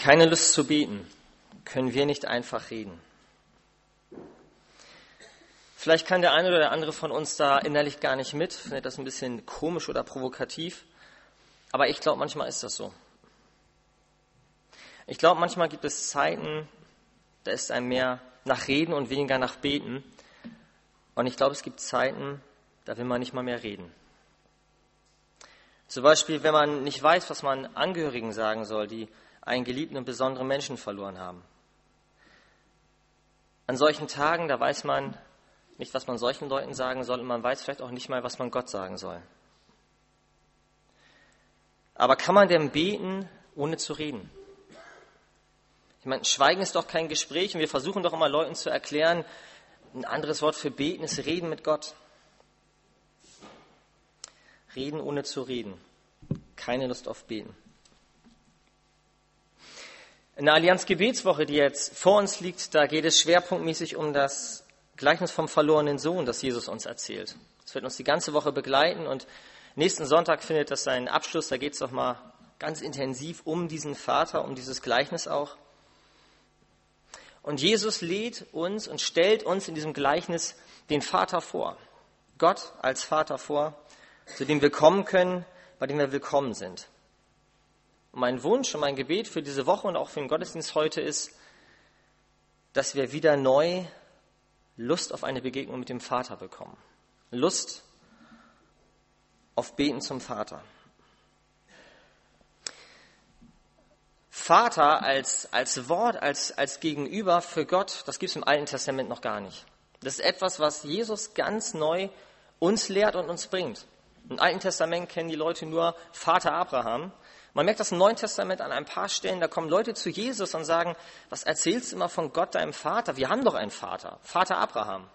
Keine Lust zu beten. Können wir nicht einfach reden? Vielleicht kann der eine oder der andere von uns da innerlich gar nicht mit, findet das ein bisschen komisch oder provokativ. Aber ich glaube, manchmal ist das so. Ich glaube, manchmal gibt es Zeiten, da ist einem mehr nach Reden und weniger nach Beten. Und ich glaube, es gibt Zeiten, da will man nicht mal mehr reden. Zum Beispiel, wenn man nicht weiß, was man Angehörigen sagen soll, die einen geliebten und besonderen Menschen verloren haben. An solchen Tagen, da weiß man nicht, was man solchen Leuten sagen soll und man weiß vielleicht auch nicht mal, was man Gott sagen soll. Aber kann man denn beten, ohne zu reden? Ich meine, Schweigen ist doch kein Gespräch und wir versuchen doch immer Leuten zu erklären, ein anderes Wort für beten ist Reden mit Gott. Reden ohne zu reden. Keine Lust auf Beten. In der Allianz Gebetswoche, die jetzt vor uns liegt, da geht es schwerpunktmäßig um das Gleichnis vom verlorenen Sohn, das Jesus uns erzählt. Es wird uns die ganze Woche begleiten und nächsten Sonntag findet das seinen Abschluss. Da geht es doch mal ganz intensiv um diesen Vater, um dieses Gleichnis auch. Und Jesus lädt uns und stellt uns in diesem Gleichnis den Vater vor. Gott als Vater vor, zu dem wir kommen können, bei dem wir willkommen sind. Und mein Wunsch und mein Gebet für diese Woche und auch für den Gottesdienst heute ist, dass wir wieder neu Lust auf eine Begegnung mit dem Vater bekommen. Lust auf Beten zum Vater. Vater als, als Wort, als, als Gegenüber für Gott, das gibt es im Alten Testament noch gar nicht. Das ist etwas, was Jesus ganz neu uns lehrt und uns bringt. Im Alten Testament kennen die Leute nur Vater Abraham. Man merkt das im Neuen Testament an ein paar Stellen, da kommen Leute zu Jesus und sagen, was erzählst du immer von Gott, deinem Vater? Wir haben doch einen Vater, Vater Abraham.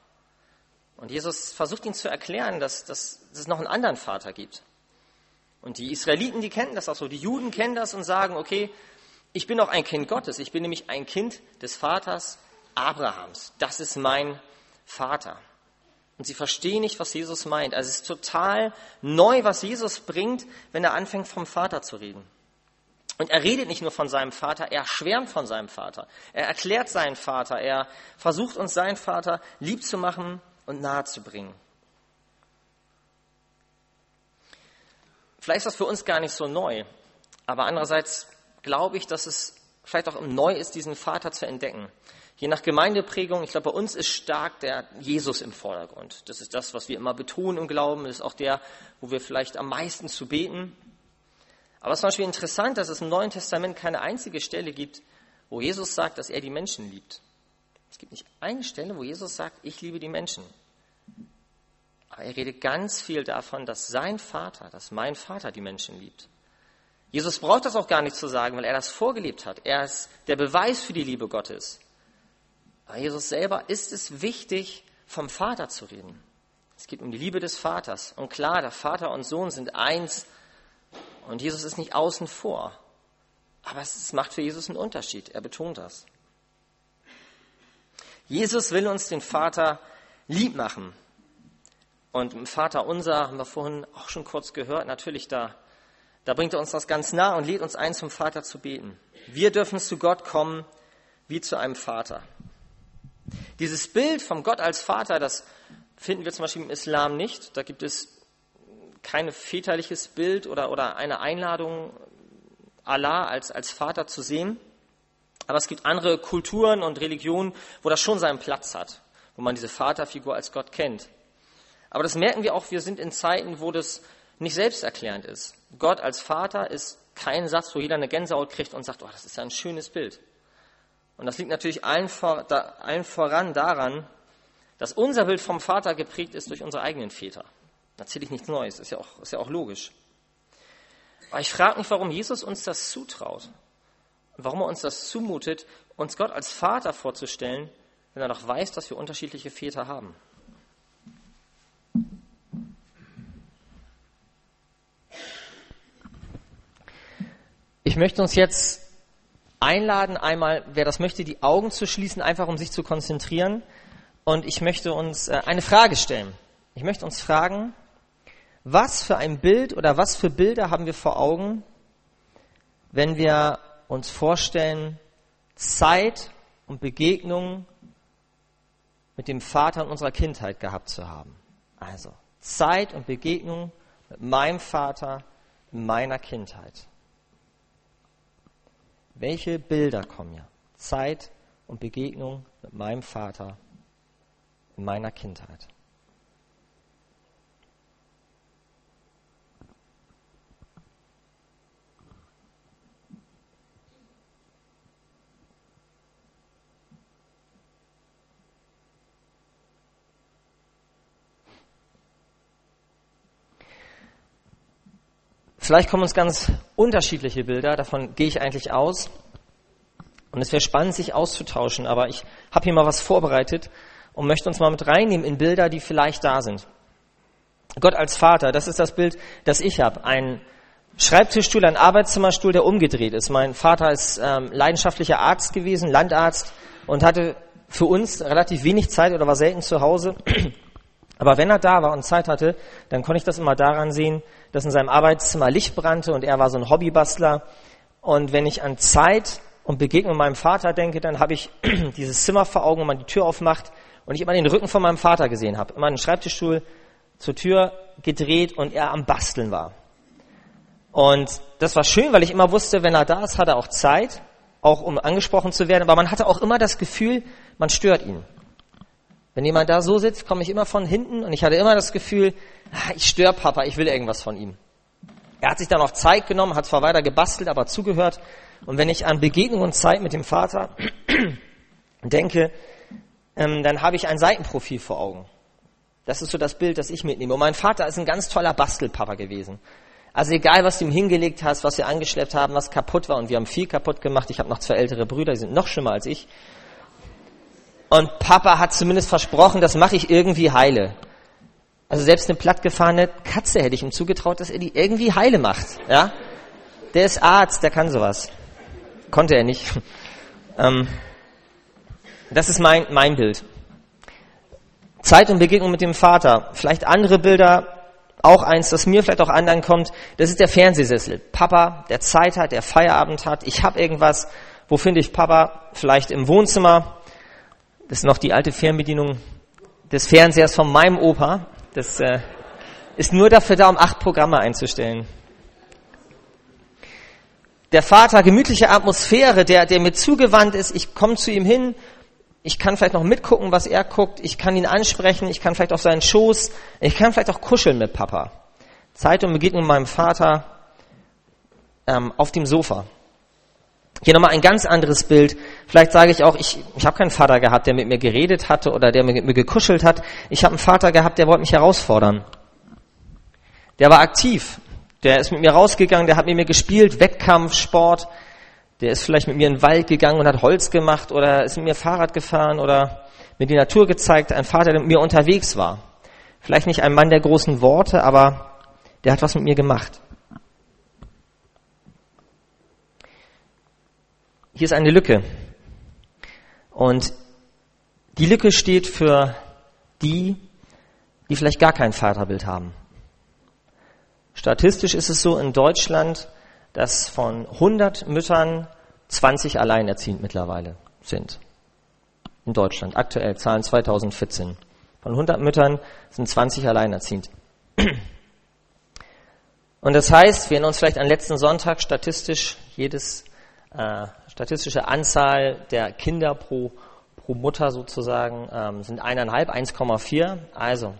Und Jesus versucht ihnen zu erklären, dass, dass, dass es noch einen anderen Vater gibt. Und die Israeliten, die kennen das auch so, die Juden kennen das und sagen, okay, ich bin auch ein Kind Gottes, ich bin nämlich ein Kind des Vaters Abrahams. Das ist mein Vater. Und sie verstehen nicht, was Jesus meint. Also es ist total neu, was Jesus bringt, wenn er anfängt, vom Vater zu reden. Und er redet nicht nur von seinem Vater, er schwärmt von seinem Vater. Er erklärt seinen Vater, er versucht uns seinen Vater lieb zu machen und nahe zu bringen. Vielleicht ist das für uns gar nicht so neu, aber andererseits glaube ich, dass es vielleicht auch neu ist, diesen Vater zu entdecken. Je nach Gemeindeprägung, ich glaube, bei uns ist stark der Jesus im Vordergrund. Das ist das, was wir immer betonen im Glauben. Das ist auch der, wo wir vielleicht am meisten zu beten. Aber es ist zum Beispiel interessant, dass es im Neuen Testament keine einzige Stelle gibt, wo Jesus sagt, dass er die Menschen liebt. Es gibt nicht eine Stelle, wo Jesus sagt, ich liebe die Menschen. Aber er redet ganz viel davon, dass sein Vater, dass mein Vater die Menschen liebt. Jesus braucht das auch gar nicht zu sagen, weil er das vorgelebt hat. Er ist der Beweis für die Liebe Gottes. Jesus selber ist es wichtig, vom Vater zu reden. Es geht um die Liebe des Vaters. Und klar, der Vater und Sohn sind eins und Jesus ist nicht außen vor. Aber es macht für Jesus einen Unterschied. Er betont das. Jesus will uns den Vater lieb machen. Und im Vater unser haben wir vorhin auch schon kurz gehört, natürlich da, da bringt er uns das ganz nah und lädt uns ein, zum Vater zu beten. Wir dürfen zu Gott kommen wie zu einem Vater. Dieses Bild vom Gott als Vater, das finden wir zum Beispiel im Islam nicht. Da gibt es kein väterliches Bild oder, oder eine Einladung, Allah als, als Vater zu sehen. Aber es gibt andere Kulturen und Religionen, wo das schon seinen Platz hat, wo man diese Vaterfigur als Gott kennt. Aber das merken wir auch, wir sind in Zeiten, wo das nicht selbsterklärend ist. Gott als Vater ist kein Satz, wo jeder eine Gänsehaut kriegt und sagt, oh, das ist ja ein schönes Bild. Und das liegt natürlich allen, voran daran, dass unser Bild vom Vater geprägt ist durch unsere eigenen Väter. Da erzähle ich nichts Neues, ist ja auch, ist ja auch logisch. Aber ich frage mich, warum Jesus uns das zutraut. Warum er uns das zumutet, uns Gott als Vater vorzustellen, wenn er doch weiß, dass wir unterschiedliche Väter haben. Ich möchte uns jetzt einladen, einmal, wer das möchte, die Augen zu schließen, einfach um sich zu konzentrieren. Und ich möchte uns äh, eine Frage stellen. Ich möchte uns fragen, was für ein Bild oder was für Bilder haben wir vor Augen, wenn wir uns vorstellen, Zeit und Begegnung mit dem Vater in unserer Kindheit gehabt zu haben. Also Zeit und Begegnung mit meinem Vater in meiner Kindheit. Welche Bilder kommen mir? Zeit und Begegnung mit meinem Vater in meiner Kindheit. Vielleicht kommen uns ganz unterschiedliche Bilder, davon gehe ich eigentlich aus. Und es wäre spannend, sich auszutauschen, aber ich habe hier mal was vorbereitet und möchte uns mal mit reinnehmen in Bilder, die vielleicht da sind. Gott als Vater, das ist das Bild, das ich habe. Ein Schreibtischstuhl, ein Arbeitszimmerstuhl, der umgedreht ist. Mein Vater ist ähm, leidenschaftlicher Arzt gewesen, Landarzt und hatte für uns relativ wenig Zeit oder war selten zu Hause. Aber wenn er da war und Zeit hatte, dann konnte ich das immer daran sehen, dass in seinem Arbeitszimmer Licht brannte und er war so ein Hobbybastler. Und wenn ich an Zeit und Begegnung meinem Vater denke, dann habe ich dieses Zimmer vor Augen, wo man die Tür aufmacht und ich immer den Rücken von meinem Vater gesehen habe. Immer einen Schreibtischstuhl zur Tür gedreht und er am Basteln war. Und das war schön, weil ich immer wusste, wenn er da ist, hat er auch Zeit, auch um angesprochen zu werden. Aber man hatte auch immer das Gefühl, man stört ihn. Wenn jemand da so sitzt, komme ich immer von hinten und ich hatte immer das Gefühl, ah, ich störe Papa, ich will irgendwas von ihm. Er hat sich dann auch Zeit genommen, hat zwar weiter gebastelt, aber zugehört. Und wenn ich an Begegnung und Zeit mit dem Vater denke, ähm, dann habe ich ein Seitenprofil vor Augen. Das ist so das Bild, das ich mitnehme. Und mein Vater ist ein ganz toller Bastelpapa gewesen. Also egal, was du ihm hingelegt hast, was wir angeschleppt haben, was kaputt war, und wir haben viel kaputt gemacht. Ich habe noch zwei ältere Brüder, die sind noch schlimmer als ich. Und Papa hat zumindest versprochen, das mache ich irgendwie heile. Also selbst eine plattgefahrene Katze hätte ich ihm zugetraut, dass er die irgendwie heile macht. Ja? Der ist Arzt, der kann sowas. Konnte er nicht. Ähm, das ist mein, mein Bild. Zeit und Begegnung mit dem Vater. Vielleicht andere Bilder, auch eins, das mir vielleicht auch anderen kommt. Das ist der Fernsehsessel. Papa, der Zeit hat, der Feierabend hat. Ich habe irgendwas. Wo finde ich Papa? Vielleicht im Wohnzimmer. Das ist noch die alte Fernbedienung des Fernsehers von meinem Opa. Das äh, ist nur dafür da, um acht Programme einzustellen. Der Vater, gemütliche Atmosphäre, der, der mir zugewandt ist, ich komme zu ihm hin, ich kann vielleicht noch mitgucken, was er guckt, ich kann ihn ansprechen, ich kann vielleicht auf seinen Schoß, ich kann vielleicht auch kuscheln mit Papa. Zeit und Begegnung mit meinem Vater ähm, auf dem Sofa. Hier nochmal ein ganz anderes Bild. Vielleicht sage ich auch, ich, ich habe keinen Vater gehabt, der mit mir geredet hatte oder der mit mir gekuschelt hat. Ich habe einen Vater gehabt, der wollte mich herausfordern. Der war aktiv. Der ist mit mir rausgegangen, der hat mit mir gespielt, Wettkampf, Sport. Der ist vielleicht mit mir in den Wald gegangen und hat Holz gemacht oder ist mit mir Fahrrad gefahren oder mir die Natur gezeigt. Ein Vater, der mit mir unterwegs war. Vielleicht nicht ein Mann der großen Worte, aber der hat was mit mir gemacht. Hier ist eine Lücke. Und die Lücke steht für die, die vielleicht gar kein Vaterbild haben. Statistisch ist es so in Deutschland, dass von 100 Müttern 20 alleinerziehend mittlerweile sind. In Deutschland, aktuell Zahlen 2014. Von 100 Müttern sind 20 alleinerziehend. Und das heißt, wir erinnern uns vielleicht an letzten Sonntag statistisch jedes äh, statistische Anzahl der Kinder pro, pro Mutter sozusagen ähm, sind eineinhalb, 1,4. Also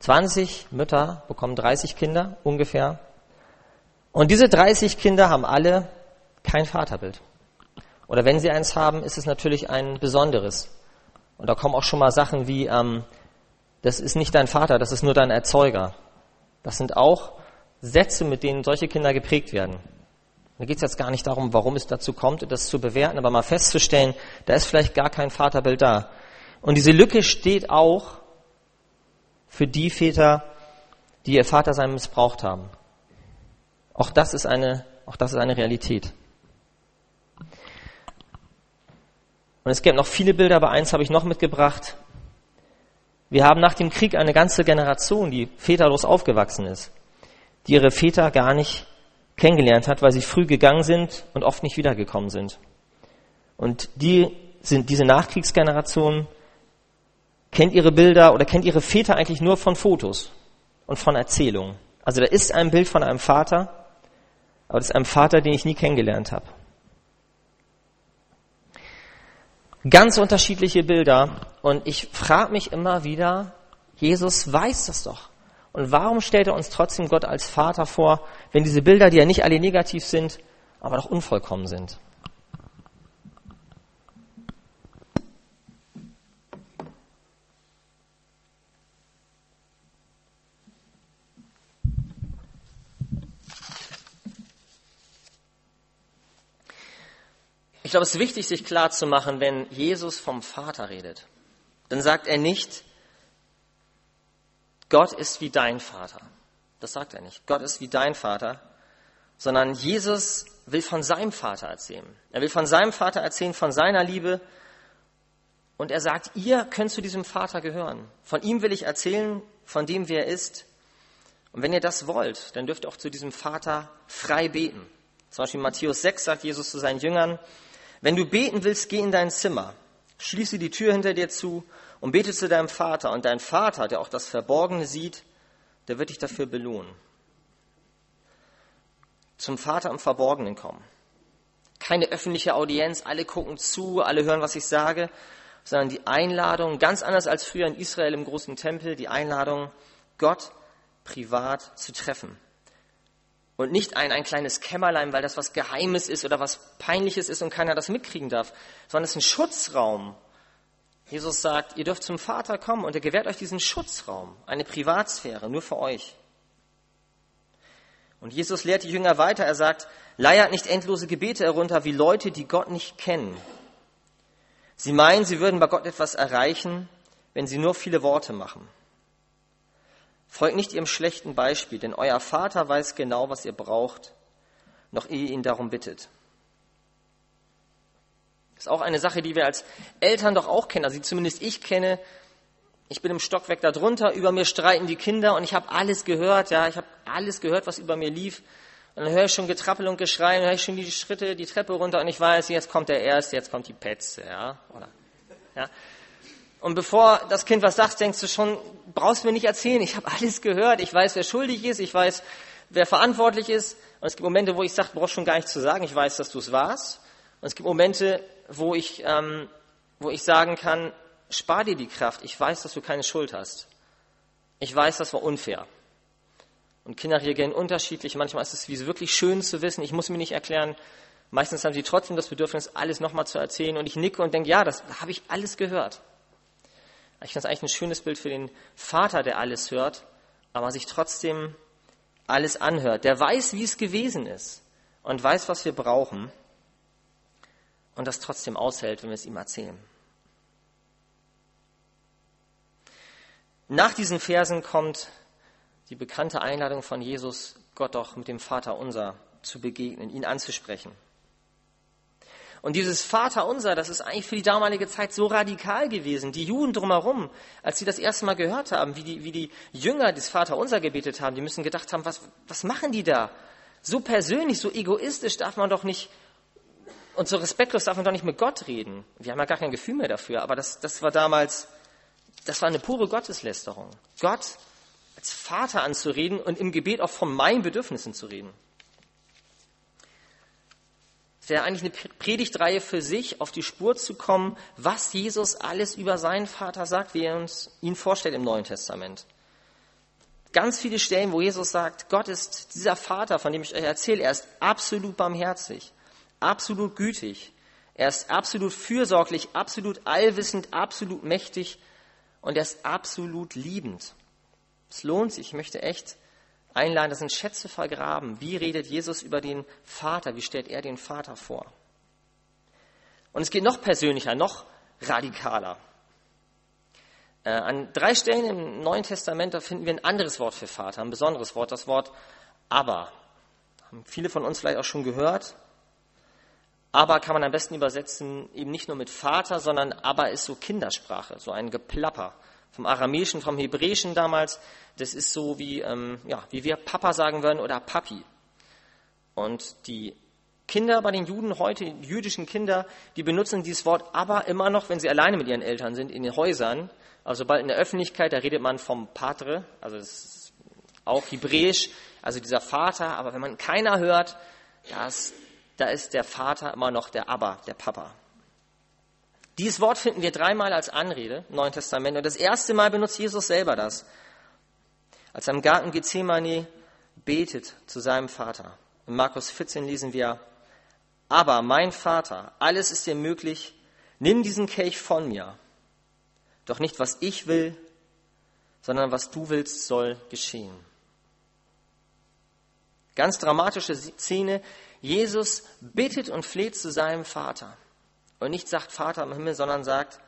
20 Mütter bekommen 30 Kinder ungefähr. Und diese 30 Kinder haben alle kein Vaterbild. Oder wenn sie eins haben, ist es natürlich ein besonderes. Und da kommen auch schon mal Sachen wie, ähm, das ist nicht dein Vater, das ist nur dein Erzeuger. Das sind auch Sätze, mit denen solche Kinder geprägt werden. Da geht es jetzt gar nicht darum, warum es dazu kommt, das zu bewerten, aber mal festzustellen, da ist vielleicht gar kein Vaterbild da. Und diese Lücke steht auch für die Väter, die ihr Vatersein missbraucht haben. Auch das ist eine, auch das ist eine Realität. Und es gibt noch viele Bilder, aber eins habe ich noch mitgebracht. Wir haben nach dem Krieg eine ganze Generation, die väterlos aufgewachsen ist, die ihre Väter gar nicht kennengelernt hat, weil sie früh gegangen sind und oft nicht wiedergekommen sind. Und die sind diese Nachkriegsgeneration kennt ihre Bilder oder kennt ihre Väter eigentlich nur von Fotos und von Erzählungen. Also da ist ein Bild von einem Vater, aber das ist ein Vater, den ich nie kennengelernt habe. Ganz unterschiedliche Bilder und ich frage mich immer wieder, Jesus weiß das doch. Und warum stellt er uns trotzdem Gott als Vater vor, wenn diese Bilder, die ja nicht alle negativ sind, aber doch unvollkommen sind? Ich glaube, es ist wichtig, sich klar zu machen, wenn Jesus vom Vater redet, dann sagt er nicht, Gott ist wie dein Vater. Das sagt er nicht. Gott ist wie dein Vater, sondern Jesus will von seinem Vater erzählen. Er will von seinem Vater erzählen, von seiner Liebe. Und er sagt, ihr könnt zu diesem Vater gehören. Von ihm will ich erzählen, von dem, wer er ist. Und wenn ihr das wollt, dann dürft ihr auch zu diesem Vater frei beten. Zum Beispiel Matthäus 6 sagt Jesus zu seinen Jüngern, wenn du beten willst, geh in dein Zimmer, schließe die Tür hinter dir zu und bete zu deinem Vater. Und dein Vater, der auch das Verborgene sieht, der wird dich dafür belohnen. Zum Vater im Verborgenen kommen. Keine öffentliche Audienz, alle gucken zu, alle hören, was ich sage, sondern die Einladung, ganz anders als früher in Israel im großen Tempel, die Einladung, Gott privat zu treffen und nicht ein, ein kleines Kämmerlein, weil das was Geheimes ist oder was Peinliches ist und keiner das mitkriegen darf, sondern es ist ein Schutzraum. Jesus sagt, ihr dürft zum Vater kommen und er gewährt euch diesen Schutzraum, eine Privatsphäre, nur für euch. Und Jesus lehrt die Jünger weiter. Er sagt, leiert nicht endlose Gebete herunter wie Leute, die Gott nicht kennen. Sie meinen, sie würden bei Gott etwas erreichen, wenn sie nur viele Worte machen. Folgt nicht ihrem schlechten Beispiel, denn euer Vater weiß genau, was ihr braucht, noch ehe ihn darum bittet. Ist auch eine Sache, die wir als Eltern doch auch kennen, also die zumindest ich kenne. Ich bin im Stockwerk darunter, über mir streiten die Kinder und ich habe alles gehört, ja, ich habe alles gehört, was über mir lief. Und dann höre ich schon Getrappel und Geschrei, dann höre ich schon die Schritte, die Treppe runter und ich weiß, jetzt kommt der Erste, jetzt kommt die Petze, ja, oder, ja. Und bevor das Kind was sagt, denkst du schon, brauchst mir nicht erzählen, ich habe alles gehört, ich weiß, wer schuldig ist, ich weiß, wer verantwortlich ist. Und es gibt Momente, wo ich sage, brauchst schon gar nichts zu sagen, ich weiß, dass du es warst. Und es gibt Momente, wo ich, ähm, wo ich sagen kann, spar dir die Kraft, ich weiß, dass du keine Schuld hast. Ich weiß, das war unfair. Und Kinder reagieren unterschiedlich. Manchmal ist es wirklich schön zu wissen, ich muss mir nicht erklären. Meistens haben sie trotzdem das Bedürfnis, alles nochmal zu erzählen. Und ich nicke und denke, ja, das habe ich alles gehört. Ich finde das eigentlich ein schönes Bild für den Vater, der alles hört, aber sich trotzdem alles anhört. Der weiß, wie es gewesen ist und weiß, was wir brauchen und das trotzdem aushält, wenn wir es ihm erzählen. Nach diesen Versen kommt die bekannte Einladung von Jesus, Gott doch mit dem Vater unser zu begegnen, ihn anzusprechen. Und dieses Vaterunser, das ist eigentlich für die damalige Zeit so radikal gewesen. Die Juden drumherum, als sie das erste Mal gehört haben, wie die, wie die Jünger das Vaterunser gebetet haben, die müssen gedacht haben, was, was machen die da? So persönlich, so egoistisch darf man doch nicht und so respektlos darf man doch nicht mit Gott reden. Wir haben ja gar kein Gefühl mehr dafür, aber das, das war damals, das war eine pure Gotteslästerung. Gott als Vater anzureden und im Gebet auch von meinen Bedürfnissen zu reden. Es wäre eigentlich eine Predigtreihe für sich, auf die Spur zu kommen, was Jesus alles über seinen Vater sagt, wie er uns ihn vorstellt im Neuen Testament. Ganz viele Stellen, wo Jesus sagt, Gott ist dieser Vater, von dem ich euch erzähle, er ist absolut barmherzig, absolut gütig, er ist absolut fürsorglich, absolut allwissend, absolut mächtig und er ist absolut liebend. Es lohnt sich, ich möchte echt einladen, das sind Schätze vergraben. Wie redet Jesus über den Vater? Wie stellt er den Vater vor? Und es geht noch persönlicher, noch radikaler. Äh, an drei Stellen im Neuen Testament, da finden wir ein anderes Wort für Vater, ein besonderes Wort, das Wort aber. Haben viele von uns vielleicht auch schon gehört. Aber kann man am besten übersetzen, eben nicht nur mit Vater, sondern aber ist so Kindersprache, so ein Geplapper vom Aramäischen, vom Hebräischen damals. Das ist so wie, ähm, ja, wie wir Papa sagen würden oder Papi. Und die Kinder bei den Juden heute, jüdischen Kinder, die benutzen dieses Wort aber immer noch, wenn sie alleine mit ihren Eltern sind, in den Häusern. Also sobald in der Öffentlichkeit, da redet man vom Patre, also das ist auch hebräisch, also dieser Vater, aber wenn man keiner hört, das, da ist der Vater immer noch der Aber, der Papa. Dieses Wort finden wir dreimal als Anrede im Neuen Testament und das erste Mal benutzt Jesus selber das, als er im Garten Gethsemane betet zu seinem Vater. In Markus 14 lesen wir, aber mein Vater, alles ist dir möglich, nimm diesen Kelch von mir. Doch nicht, was ich will, sondern was du willst, soll geschehen. Ganz dramatische Szene. Jesus bittet und fleht zu seinem Vater. Und nicht sagt Vater im Himmel, sondern sagt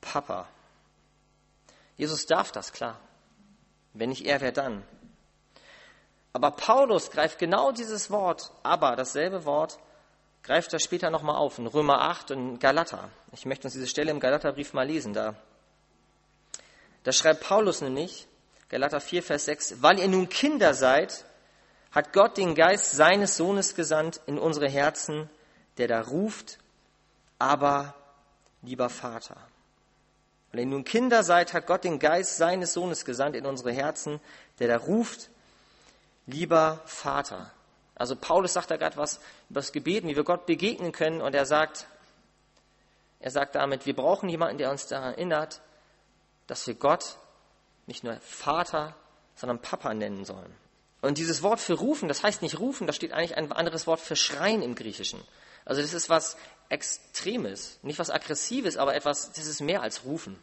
Papa. Jesus darf das, klar. Wenn nicht er, wer dann? Aber Paulus greift genau dieses Wort, aber dasselbe Wort, greift er später nochmal auf in Römer 8 und Galater. Ich möchte uns diese Stelle im Galaterbrief mal lesen. Da, da schreibt Paulus nämlich, Galater 4, Vers 6, weil ihr nun Kinder seid, hat Gott den Geist seines Sohnes gesandt in unsere Herzen, der da ruft, aber lieber Vater. Weil ihr nun Kinder seid, hat Gott den Geist seines Sohnes gesandt in unsere Herzen, der da ruft, lieber Vater. Also Paulus sagt da gerade was über das Gebet, wie wir Gott begegnen können und er sagt, er sagt damit, wir brauchen jemanden, der uns daran erinnert, dass wir Gott nicht nur Vater, sondern Papa nennen sollen. Und dieses Wort für rufen, das heißt nicht rufen, da steht eigentlich ein anderes Wort für schreien im Griechischen. Also das ist was Extremes, nicht was Aggressives, aber etwas, das ist mehr als rufen.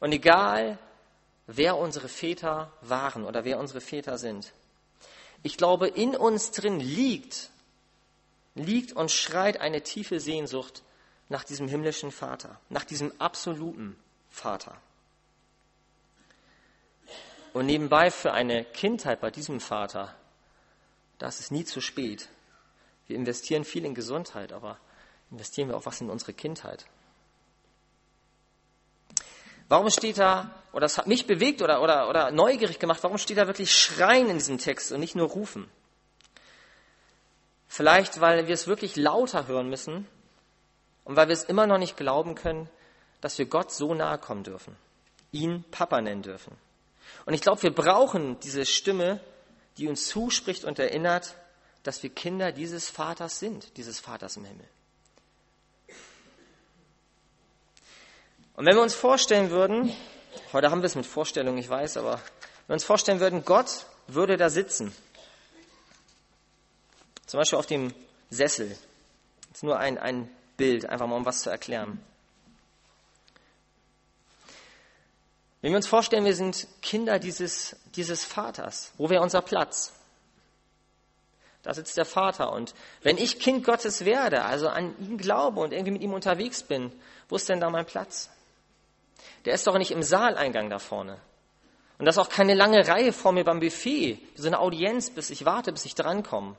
Und egal, wer unsere Väter waren oder wer unsere Väter sind, ich glaube, in uns drin liegt, liegt und schreit eine tiefe Sehnsucht nach diesem himmlischen Vater, nach diesem absoluten Vater. Und nebenbei für eine Kindheit bei diesem Vater, das ist nie zu spät. Wir investieren viel in Gesundheit, aber investieren wir auch was in unsere Kindheit. Warum steht da, oder das hat mich bewegt oder, oder, oder neugierig gemacht, warum steht da wirklich Schreien in diesem Text und nicht nur Rufen? Vielleicht, weil wir es wirklich lauter hören müssen und weil wir es immer noch nicht glauben können, dass wir Gott so nahe kommen dürfen, ihn Papa nennen dürfen. Und ich glaube, wir brauchen diese Stimme, die uns zuspricht und erinnert, dass wir Kinder dieses Vaters sind, dieses Vaters im Himmel. Und wenn wir uns vorstellen würden, heute haben wir es mit Vorstellungen, ich weiß, aber wenn wir uns vorstellen würden, Gott würde da sitzen, zum Beispiel auf dem Sessel, ist nur ein, ein Bild, einfach mal um was zu erklären. Wenn wir uns vorstellen, wir sind Kinder dieses, dieses Vaters, wo wäre unser Platz? Da sitzt der Vater. Und wenn ich Kind Gottes werde, also an ihn glaube und irgendwie mit ihm unterwegs bin, wo ist denn da mein Platz? Der ist doch nicht im Saaleingang da vorne. Und das ist auch keine lange Reihe vor mir beim Buffet, so eine Audienz, bis ich warte, bis ich drankomme.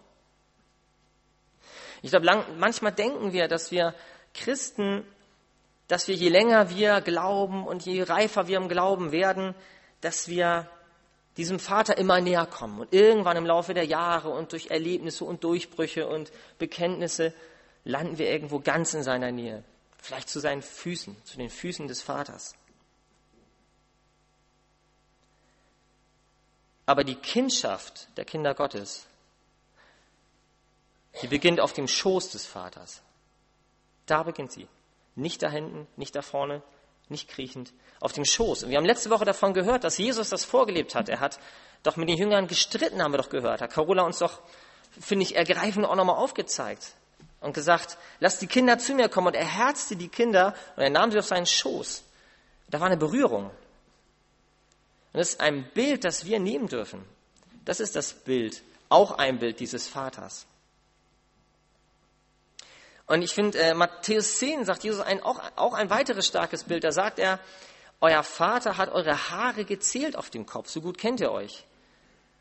Ich glaube, manchmal denken wir, dass wir Christen dass wir je länger wir glauben und je reifer wir im Glauben werden, dass wir diesem Vater immer näher kommen. Und irgendwann im Laufe der Jahre und durch Erlebnisse und Durchbrüche und Bekenntnisse landen wir irgendwo ganz in seiner Nähe. Vielleicht zu seinen Füßen, zu den Füßen des Vaters. Aber die Kindschaft der Kinder Gottes, die beginnt auf dem Schoß des Vaters. Da beginnt sie. Nicht da hinten, nicht da vorne, nicht kriechend, auf dem Schoß. Und wir haben letzte Woche davon gehört, dass Jesus das vorgelebt hat. Er hat doch mit den Jüngern gestritten, haben wir doch gehört. Hat Carola uns doch, finde ich, ergreifend auch nochmal aufgezeigt und gesagt, lass die Kinder zu mir kommen. Und er herzte die Kinder und er nahm sie auf seinen Schoß. Da war eine Berührung. Und das ist ein Bild, das wir nehmen dürfen. Das ist das Bild, auch ein Bild dieses Vaters. Und ich finde, äh, Matthäus 10 sagt Jesus ein, auch, auch ein weiteres starkes Bild. Da sagt er, euer Vater hat eure Haare gezählt auf dem Kopf, so gut kennt ihr euch.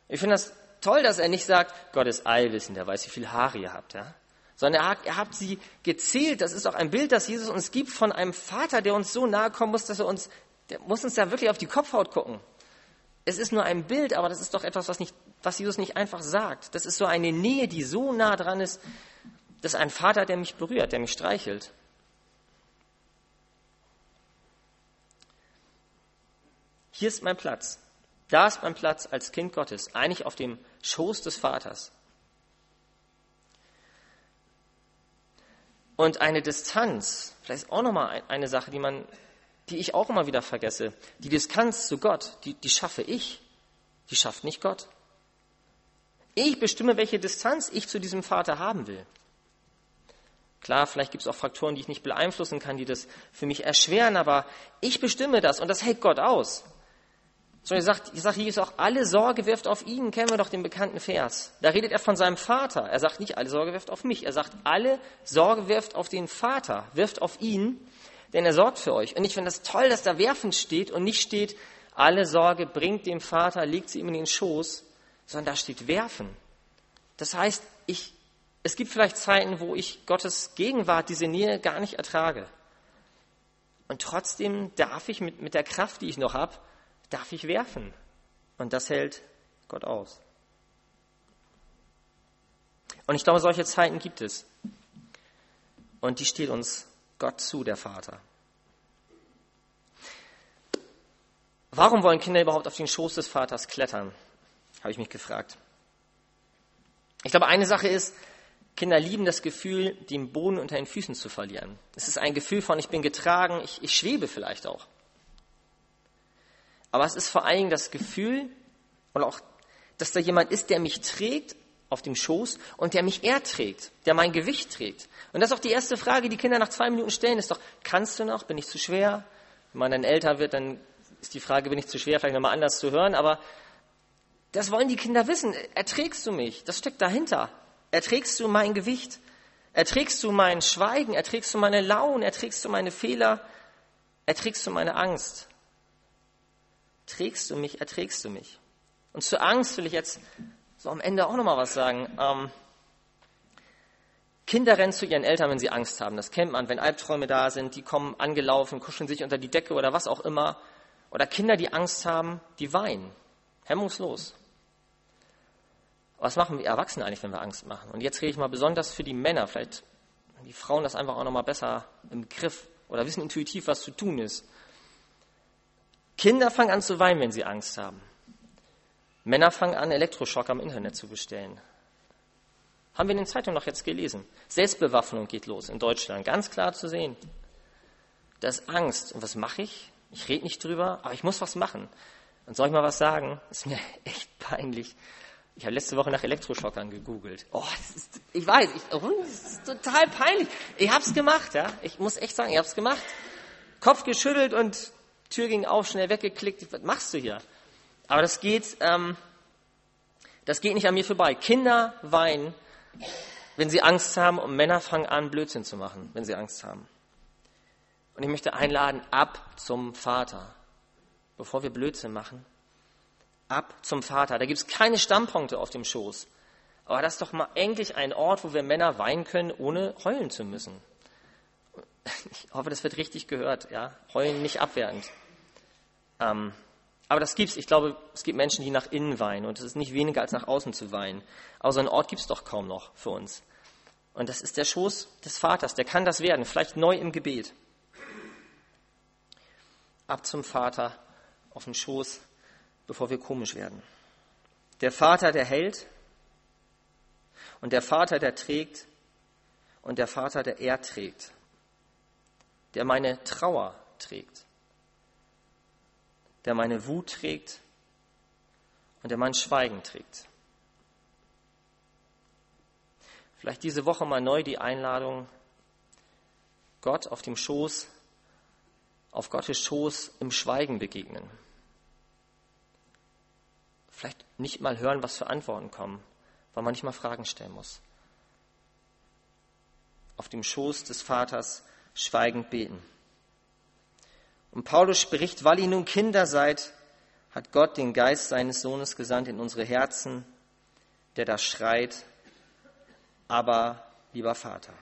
Ich finde das toll, dass er nicht sagt, Gott ist allwissend, er weiß, wie viele Haare ihr habt. Ja? Sondern er hat, er hat sie gezählt. Das ist auch ein Bild, das Jesus uns gibt von einem Vater, der uns so nahe kommen muss, dass er uns, der muss uns da wirklich auf die Kopfhaut gucken. Es ist nur ein Bild, aber das ist doch etwas, was nicht was Jesus nicht einfach sagt. Das ist so eine Nähe, die so nah dran ist. Das ist ein Vater, der mich berührt, der mich streichelt. Hier ist mein Platz. Da ist mein Platz als Kind Gottes, eigentlich auf dem Schoß des Vaters. Und eine Distanz, vielleicht auch nochmal eine Sache, die man, die ich auch immer wieder vergesse. Die Distanz zu Gott, die, die schaffe ich. Die schafft nicht Gott. Ich bestimme, welche Distanz ich zu diesem Vater haben will. Klar, vielleicht gibt es auch Faktoren, die ich nicht beeinflussen kann, die das für mich erschweren, aber ich bestimme das und das hält Gott aus. So, er sagt, ich sage Jesus auch, alle Sorge wirft auf ihn, kennen wir doch den bekannten Vers. Da redet er von seinem Vater. Er sagt nicht, alle Sorge wirft auf mich. Er sagt, alle Sorge wirft auf den Vater, wirft auf ihn, denn er sorgt für euch. Und ich finde das toll, dass da werfend steht und nicht steht, alle Sorge bringt dem Vater, legt sie ihm in den Schoß, sondern da steht werfen. Das heißt, ich, es gibt vielleicht Zeiten, wo ich Gottes Gegenwart, diese Nähe gar nicht ertrage. Und trotzdem darf ich mit, mit der Kraft, die ich noch habe, darf ich werfen. Und das hält Gott aus. Und ich glaube, solche Zeiten gibt es. Und die steht uns Gott zu, der Vater. Warum wollen Kinder überhaupt auf den Schoß des Vaters klettern? Habe ich mich gefragt. Ich glaube, eine Sache ist, Kinder lieben das Gefühl, den Boden unter den Füßen zu verlieren. Es ist ein Gefühl von, ich bin getragen, ich, ich schwebe vielleicht auch. Aber es ist vor allen Dingen das Gefühl und auch, dass da jemand ist, der mich trägt auf dem Schoß und der mich erträgt, der mein Gewicht trägt. Und das ist auch die erste Frage, die Kinder nach zwei Minuten stellen, ist doch, kannst du noch? Bin ich zu schwer? Wenn man dann älter wird, dann ist die Frage, bin ich zu schwer, vielleicht nochmal anders zu hören. Aber das wollen die Kinder wissen. Erträgst du mich? Das steckt dahinter. Erträgst du mein Gewicht? Erträgst du mein Schweigen? Erträgst du meine Launen? Erträgst du meine Fehler? Erträgst du meine Angst? Trägst du mich, erträgst du mich? Und zur Angst will ich jetzt so am Ende auch nochmal was sagen. Ähm, Kinder rennen zu ihren Eltern, wenn sie Angst haben. Das kennt man, wenn Albträume da sind, die kommen angelaufen, kuscheln sich unter die Decke oder was auch immer. Oder Kinder, die Angst haben, die weinen. Hemmungslos. Was machen wir Erwachsene eigentlich, wenn wir Angst machen? Und jetzt rede ich mal besonders für die Männer. Vielleicht haben die Frauen das einfach auch nochmal besser im Griff oder wissen intuitiv, was zu tun ist. Kinder fangen an zu weinen, wenn sie Angst haben. Männer fangen an, Elektroschock am Internet zu bestellen. Haben wir in den Zeitungen noch jetzt gelesen. Selbstbewaffnung geht los in Deutschland, ganz klar zu sehen. Das ist Angst. Und was mache ich? Ich rede nicht drüber, aber ich muss was machen. Und soll ich mal was sagen? Ist mir echt peinlich. Ich habe letzte Woche nach Elektroschockern gegoogelt. Oh, ist, ich weiß, ich, oh, das ist total peinlich. Ich habe es gemacht, ja. Ich muss echt sagen, ich habe es gemacht. Kopf geschüttelt und Tür ging auf, schnell weggeklickt. Was machst du hier? Aber das geht, ähm, das geht nicht an mir vorbei. Kinder weinen, wenn sie Angst haben und Männer fangen an, Blödsinn zu machen, wenn sie Angst haben. Und ich möchte einladen, ab zum Vater. Bevor wir Blödsinn machen, ab zum Vater. Da gibt es keine Stammpunkte auf dem Schoß. Aber das ist doch mal endlich ein Ort, wo wir Männer weinen können, ohne heulen zu müssen. Ich hoffe, das wird richtig gehört. Ja? Heulen nicht abwertend. Ähm, aber das gibt's. Ich glaube, es gibt Menschen, die nach innen weinen und es ist nicht weniger als nach außen zu weinen. Aber so einen Ort gibt es doch kaum noch für uns. Und das ist der Schoß des Vaters. Der kann das werden, vielleicht neu im Gebet. Ab zum Vater auf den Schoß, bevor wir komisch werden. Der Vater, der hält und der Vater, der trägt und der Vater, der erträgt, der meine Trauer trägt der meine Wut trägt und der mein Schweigen trägt. Vielleicht diese Woche mal neu die Einladung, Gott auf dem Schoß, auf Gottes Schoß im Schweigen begegnen. Nicht mal hören, was für Antworten kommen, weil man nicht mal Fragen stellen muss. Auf dem Schoß des Vaters schweigend beten. Und Paulus spricht, weil ihr nun Kinder seid, hat Gott den Geist seines Sohnes gesandt in unsere Herzen, der da schreit, aber lieber Vater.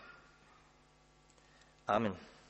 Amen.